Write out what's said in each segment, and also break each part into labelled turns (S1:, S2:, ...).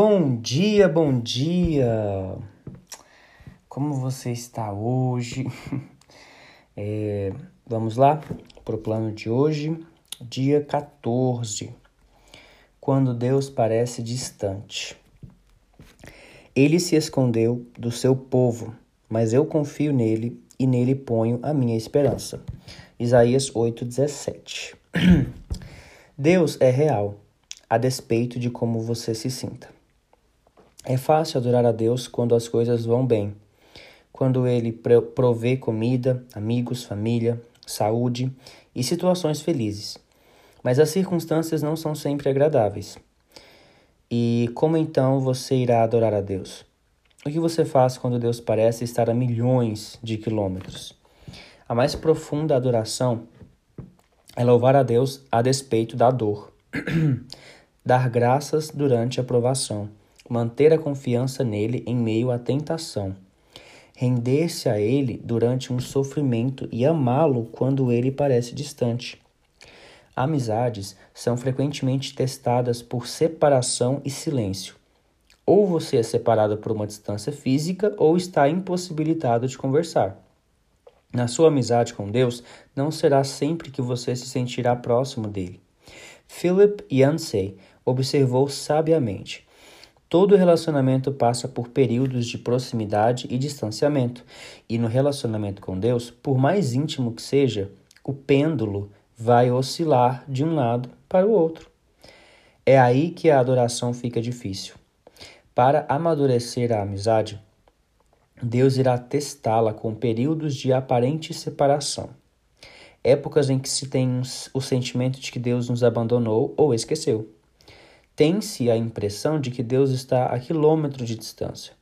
S1: Bom dia, bom dia! Como você está hoje? É, vamos lá para o plano de hoje, dia 14. Quando Deus parece distante. Ele se escondeu do seu povo, mas eu confio nele e nele ponho a minha esperança. Isaías 8,17 Deus é real, a despeito de como você se sinta. É fácil adorar a Deus quando as coisas vão bem quando ele provê comida, amigos, família, saúde e situações felizes. Mas as circunstâncias não são sempre agradáveis. E como então você irá adorar a Deus? O que você faz quando Deus parece estar a milhões de quilômetros? A mais profunda adoração é louvar a Deus a despeito da dor, dar graças durante a provação, manter a confiança nele em meio à tentação render-se a ele durante um sofrimento e amá-lo quando ele parece distante. Amizades são frequentemente testadas por separação e silêncio. Ou você é separado por uma distância física ou está impossibilitado de conversar. Na sua amizade com Deus, não será sempre que você se sentirá próximo dele. Philip Yancey observou sabiamente: Todo relacionamento passa por períodos de proximidade e distanciamento, e no relacionamento com Deus, por mais íntimo que seja, o pêndulo vai oscilar de um lado para o outro. É aí que a adoração fica difícil. Para amadurecer a amizade, Deus irá testá-la com períodos de aparente separação. Épocas em que se tem o sentimento de que Deus nos abandonou ou esqueceu tem-se a impressão de que Deus está a quilômetros de distância.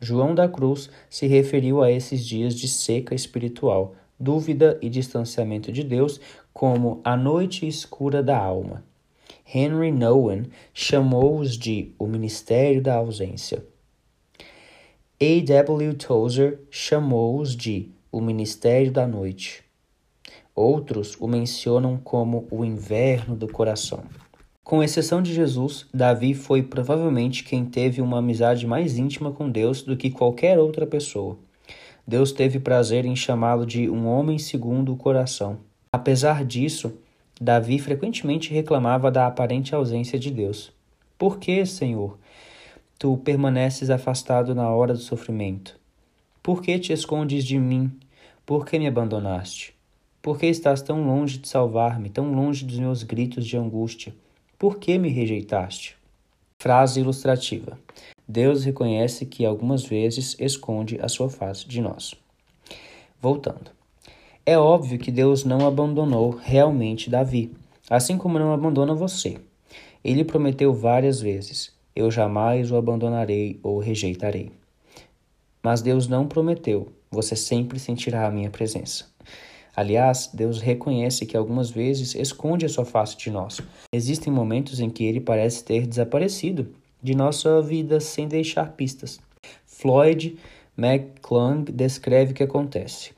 S1: João da Cruz se referiu a esses dias de seca espiritual, dúvida e distanciamento de Deus como a noite escura da alma. Henry Nouwen chamou-os de o ministério da ausência. A. W. Tozer chamou-os de o ministério da noite. Outros o mencionam como o inverno do coração. Com exceção de Jesus, Davi foi provavelmente quem teve uma amizade mais íntima com Deus do que qualquer outra pessoa. Deus teve prazer em chamá-lo de um homem segundo o coração. Apesar disso, Davi frequentemente reclamava da aparente ausência de Deus. Por que, Senhor, tu permaneces afastado na hora do sofrimento? Por que te escondes de mim? Por que me abandonaste? Por que estás tão longe de salvar-me, tão longe dos meus gritos de angústia? Por que me rejeitaste? Frase ilustrativa. Deus reconhece que algumas vezes esconde a sua face de nós. Voltando. É óbvio que Deus não abandonou realmente Davi, assim como não abandona você. Ele prometeu várias vezes: Eu jamais o abandonarei ou rejeitarei. Mas Deus não prometeu: Você sempre sentirá a minha presença. Aliás, Deus reconhece que algumas vezes esconde a sua face de nós. Existem momentos em que ele parece ter desaparecido de nossa vida sem deixar pistas. Floyd McClung descreve o que acontece.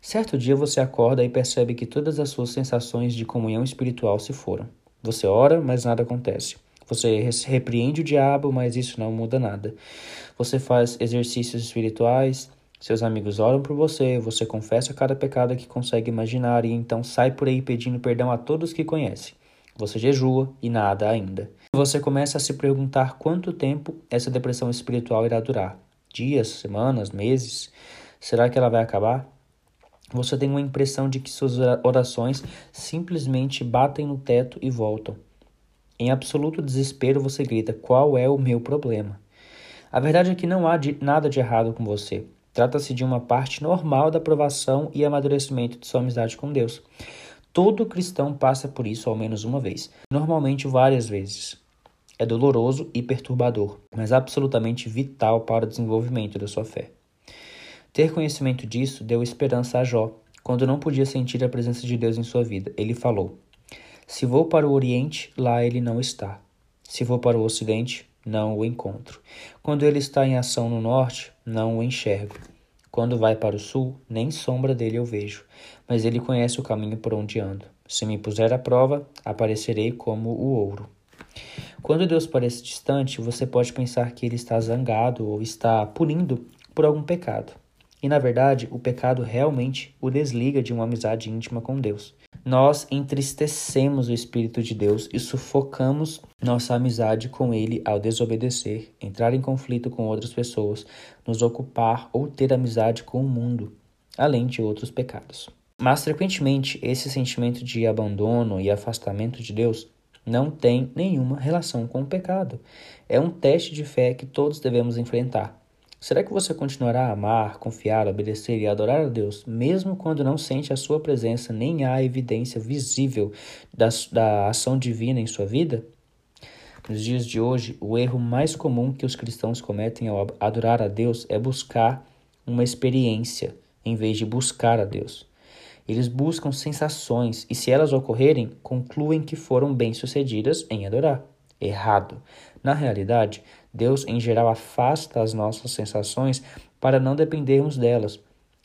S1: Certo dia você acorda e percebe que todas as suas sensações de comunhão espiritual se foram. Você ora, mas nada acontece. Você repreende o diabo, mas isso não muda nada. Você faz exercícios espirituais, seus amigos oram por você, você confessa cada pecado que consegue imaginar e então sai por aí pedindo perdão a todos que conhece. Você jejua e nada ainda. Você começa a se perguntar quanto tempo essa depressão espiritual irá durar. Dias, semanas, meses? Será que ela vai acabar? Você tem uma impressão de que suas orações simplesmente batem no teto e voltam. Em absoluto desespero, você grita: Qual é o meu problema? A verdade é que não há de, nada de errado com você. Trata-se de uma parte normal da aprovação e amadurecimento de sua amizade com Deus. Todo cristão passa por isso ao menos uma vez, normalmente várias vezes. É doloroso e perturbador, mas absolutamente vital para o desenvolvimento da sua fé. Ter conhecimento disso deu esperança a Jó, quando não podia sentir a presença de Deus em sua vida. Ele falou: Se vou para o Oriente, lá ele não está. Se vou para o Ocidente, não o encontro. Quando ele está em ação no norte, não o enxergo. Quando vai para o sul, nem sombra dele eu vejo, mas ele conhece o caminho por onde ando. Se me puser à prova, aparecerei como o ouro. Quando Deus parece distante, você pode pensar que ele está zangado ou está punindo por algum pecado. E na verdade, o pecado realmente o desliga de uma amizade íntima com Deus. Nós entristecemos o Espírito de Deus e sufocamos nossa amizade com Ele ao desobedecer, entrar em conflito com outras pessoas, nos ocupar ou ter amizade com o mundo, além de outros pecados. Mas frequentemente esse sentimento de abandono e afastamento de Deus não tem nenhuma relação com o pecado. É um teste de fé que todos devemos enfrentar. Será que você continuará a amar, confiar, obedecer e adorar a Deus, mesmo quando não sente a sua presença nem há evidência visível da, da ação divina em sua vida? Nos dias de hoje, o erro mais comum que os cristãos cometem ao adorar a Deus é buscar uma experiência em vez de buscar a Deus. Eles buscam sensações e, se elas ocorrerem, concluem que foram bem-sucedidas em adorar. Errado. Na realidade, Deus em geral afasta as nossas sensações para não dependermos delas.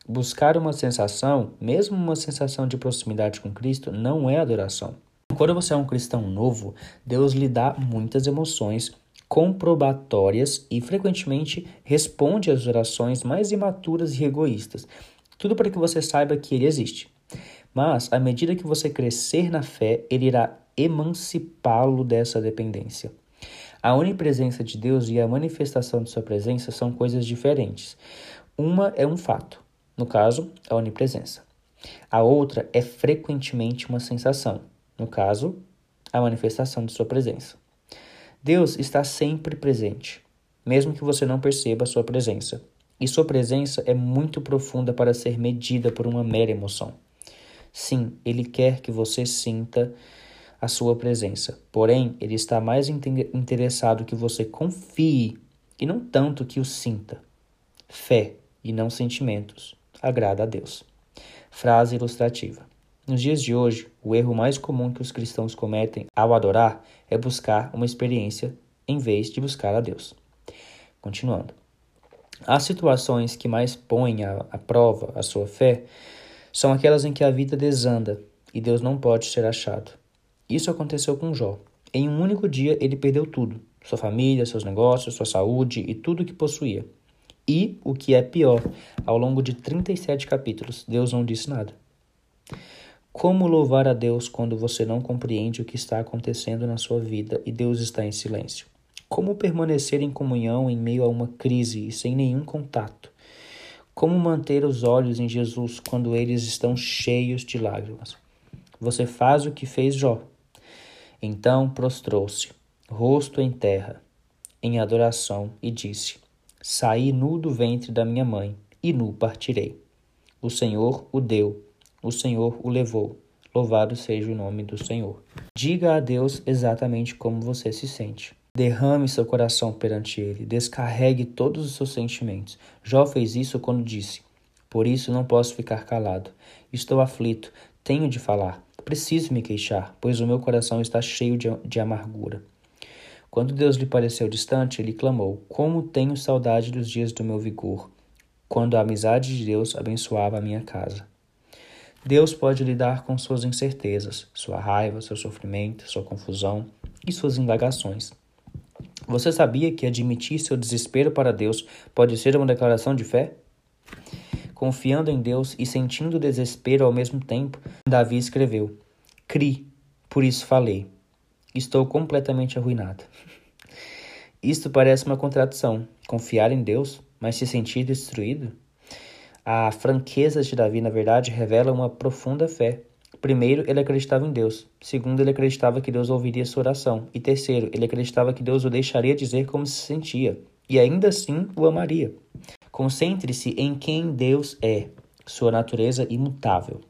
S1: Buscar uma sensação, mesmo uma sensação de proximidade com Cristo, não é adoração. Quando você é um cristão novo, Deus lhe dá muitas emoções comprobatórias e frequentemente responde às orações mais imaturas e egoístas. Tudo para que você saiba que ele existe. Mas, à medida que você crescer na fé, ele irá emancipá-lo dessa dependência. A onipresença de Deus e a manifestação de sua presença são coisas diferentes. Uma é um fato, no caso, a onipresença. A outra é frequentemente uma sensação, no caso, a manifestação de sua presença. Deus está sempre presente, mesmo que você não perceba sua presença. E sua presença é muito profunda para ser medida por uma mera emoção. Sim, ele quer que você sinta a sua presença. Porém, ele está mais interessado que você confie e não tanto que o sinta. Fé e não sentimentos agrada a Deus. Frase ilustrativa. Nos dias de hoje, o erro mais comum que os cristãos cometem ao adorar é buscar uma experiência em vez de buscar a Deus. Continuando. As situações que mais põem à, prova a sua fé são aquelas em que a vida desanda e Deus não pode ser achado. Isso aconteceu com Jó. Em um único dia ele perdeu tudo: sua família, seus negócios, sua saúde e tudo o que possuía. E, o que é pior, ao longo de 37 capítulos, Deus não disse nada. Como louvar a Deus quando você não compreende o que está acontecendo na sua vida e Deus está em silêncio? Como permanecer em comunhão em meio a uma crise e sem nenhum contato? Como manter os olhos em Jesus quando eles estão cheios de lágrimas? Você faz o que fez Jó, então prostrou-se, rosto em terra, em adoração, e disse: Saí nu do ventre da minha mãe, e nu partirei. O Senhor o deu, o Senhor o levou. Louvado seja o nome do Senhor. Diga a Deus exatamente como você se sente. Derrame seu coração perante Ele, descarregue todos os seus sentimentos. Jó fez isso quando disse: Por isso não posso ficar calado. Estou aflito, tenho de falar. Preciso me queixar, pois o meu coração está cheio de, de amargura. Quando Deus lhe pareceu distante, ele clamou: Como tenho saudade dos dias do meu vigor, quando a amizade de Deus abençoava a minha casa. Deus pode lidar com suas incertezas, sua raiva, seu sofrimento, sua confusão e suas indagações. Você sabia que admitir seu desespero para Deus pode ser uma declaração de fé? Confiando em Deus e sentindo desespero ao mesmo tempo, Davi escreveu: Cri, por isso falei. Estou completamente arruinado. Isto parece uma contradição. Confiar em Deus, mas se sentir destruído? A franqueza de Davi, na verdade, revela uma profunda fé. Primeiro, ele acreditava em Deus. Segundo, ele acreditava que Deus ouviria sua oração. E terceiro, ele acreditava que Deus o deixaria dizer como se sentia. E ainda assim o amaria. Concentre-se em quem Deus é, sua natureza imutável.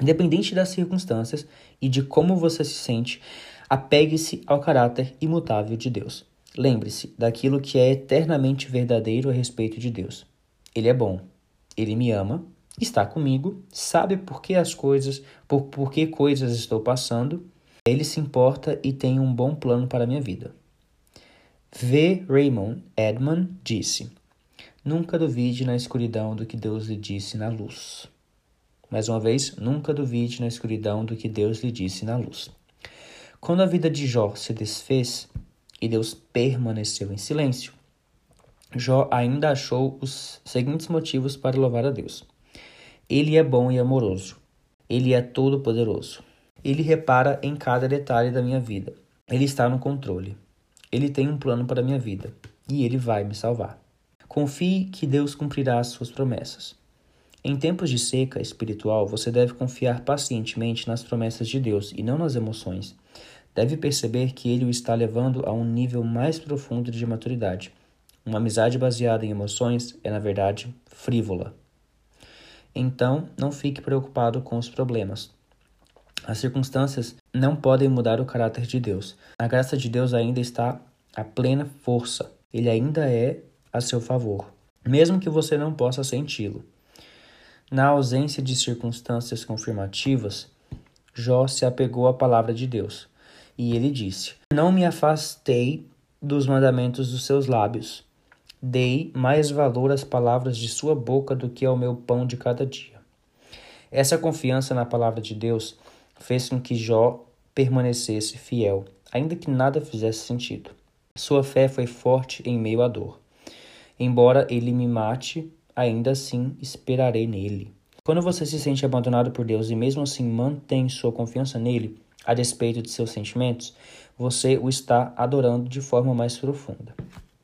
S1: Independente das circunstâncias e de como você se sente, apegue-se ao caráter imutável de Deus. Lembre-se daquilo que é eternamente verdadeiro a respeito de Deus. Ele é bom, ele me ama, está comigo, sabe por que as coisas, por, por que coisas estou passando, ele se importa e tem um bom plano para a minha vida. V. Raymond Edman disse: Nunca duvide na escuridão do que Deus lhe disse na luz. Mais uma vez, nunca duvide na escuridão do que Deus lhe disse na luz. Quando a vida de Jó se desfez, e Deus permaneceu em silêncio. Jó ainda achou os seguintes motivos para louvar a Deus. Ele é bom e amoroso. Ele é todo-poderoso. Ele repara em cada detalhe da minha vida. Ele está no controle. Ele tem um plano para a minha vida e ele vai me salvar. Confie que Deus cumprirá as suas promessas. Em tempos de seca espiritual, você deve confiar pacientemente nas promessas de Deus e não nas emoções. Deve perceber que ele o está levando a um nível mais profundo de maturidade. Uma amizade baseada em emoções é, na verdade, frívola. Então, não fique preocupado com os problemas. As circunstâncias não podem mudar o caráter de Deus. A graça de Deus ainda está a plena força. Ele ainda é a seu favor, mesmo que você não possa senti-lo. Na ausência de circunstâncias confirmativas, Jó se apegou à palavra de Deus. E ele disse: Não me afastei dos mandamentos dos seus lábios. Dei mais valor às palavras de sua boca do que ao meu pão de cada dia. Essa confiança na palavra de Deus fez com que Jó permanecesse fiel, ainda que nada fizesse sentido. Sua fé foi forte em meio à dor. Embora ele me mate, ainda assim esperarei nele. Quando você se sente abandonado por Deus e mesmo assim mantém sua confiança nele, a despeito de seus sentimentos, você o está adorando de forma mais profunda.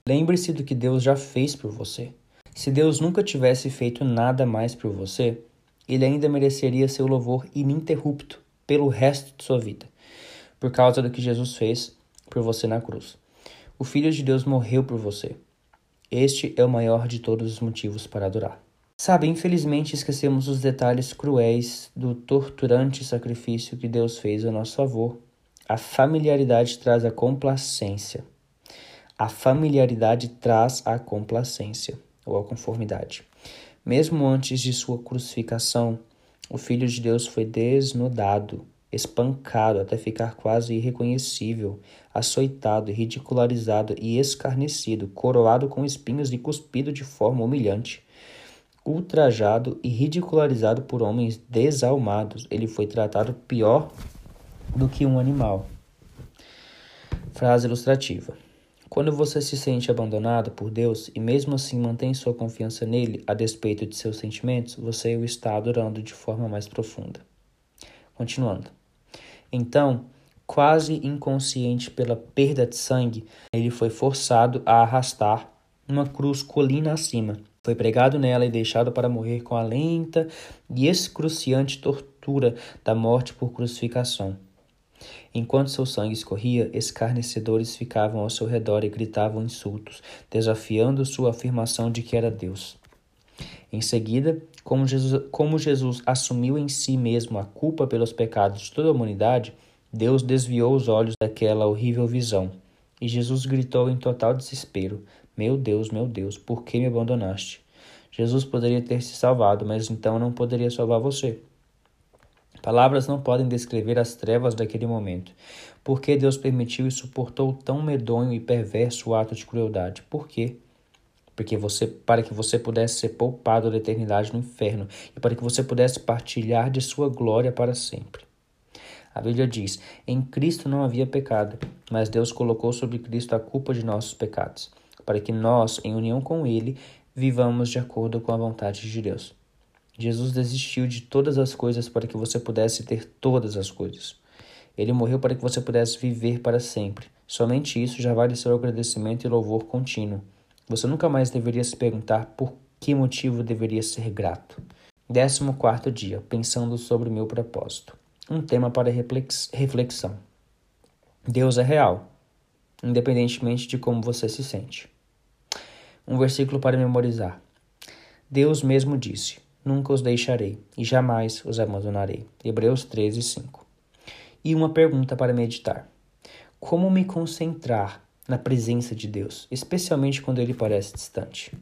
S1: Lembre-se do que Deus já fez por você. Se Deus nunca tivesse feito nada mais por você, ele ainda mereceria seu louvor ininterrupto pelo resto de sua vida, por causa do que Jesus fez por você na cruz. O Filho de Deus morreu por você. Este é o maior de todos os motivos para adorar. Sabe, infelizmente esquecemos os detalhes cruéis do torturante sacrifício que Deus fez a nosso favor. A familiaridade traz a complacência. A familiaridade traz a complacência ou a conformidade. Mesmo antes de sua crucificação, o Filho de Deus foi desnudado, espancado até ficar quase irreconhecível, açoitado, ridicularizado e escarnecido, coroado com espinhos e cuspido de forma humilhante. Ultrajado e ridicularizado por homens desalmados, ele foi tratado pior do que um animal. Frase ilustrativa. Quando você se sente abandonado por Deus e mesmo assim mantém sua confiança nele a despeito de seus sentimentos, você o está adorando de forma mais profunda. Continuando. Então, quase inconsciente pela perda de sangue, ele foi forçado a arrastar uma cruz colina acima. Foi pregado nela e deixado para morrer com a lenta e excruciante tortura da morte por crucificação. Enquanto seu sangue escorria, escarnecedores ficavam ao seu redor e gritavam insultos, desafiando sua afirmação de que era Deus. Em seguida, como Jesus, como Jesus assumiu em si mesmo a culpa pelos pecados de toda a humanidade, Deus desviou os olhos daquela horrível visão. E Jesus gritou em total desespero: Meu Deus, meu Deus, por que me abandonaste? Jesus poderia ter se salvado, mas então não poderia salvar você. Palavras não podem descrever as trevas daquele momento. Por que Deus permitiu e suportou tão medonho e perverso ato de crueldade? Por quê? Porque você, para que você pudesse ser poupado da eternidade no inferno e para que você pudesse partilhar de sua glória para sempre. A Bíblia diz: Em Cristo não havia pecado, mas Deus colocou sobre Cristo a culpa de nossos pecados, para que nós, em união com Ele, vivamos de acordo com a vontade de Deus. Jesus desistiu de todas as coisas para que você pudesse ter todas as coisas. Ele morreu para que você pudesse viver para sempre. Somente isso já vale seu agradecimento e louvor contínuo. Você nunca mais deveria se perguntar por que motivo deveria ser grato. 14 dia, pensando sobre o meu propósito. Um tema para reflexão. Deus é real, independentemente de como você se sente. Um versículo para memorizar. Deus mesmo disse: nunca os deixarei e jamais os abandonarei. Hebreus 13, 5. E uma pergunta para meditar: Como me concentrar na presença de Deus, especialmente quando ele parece distante?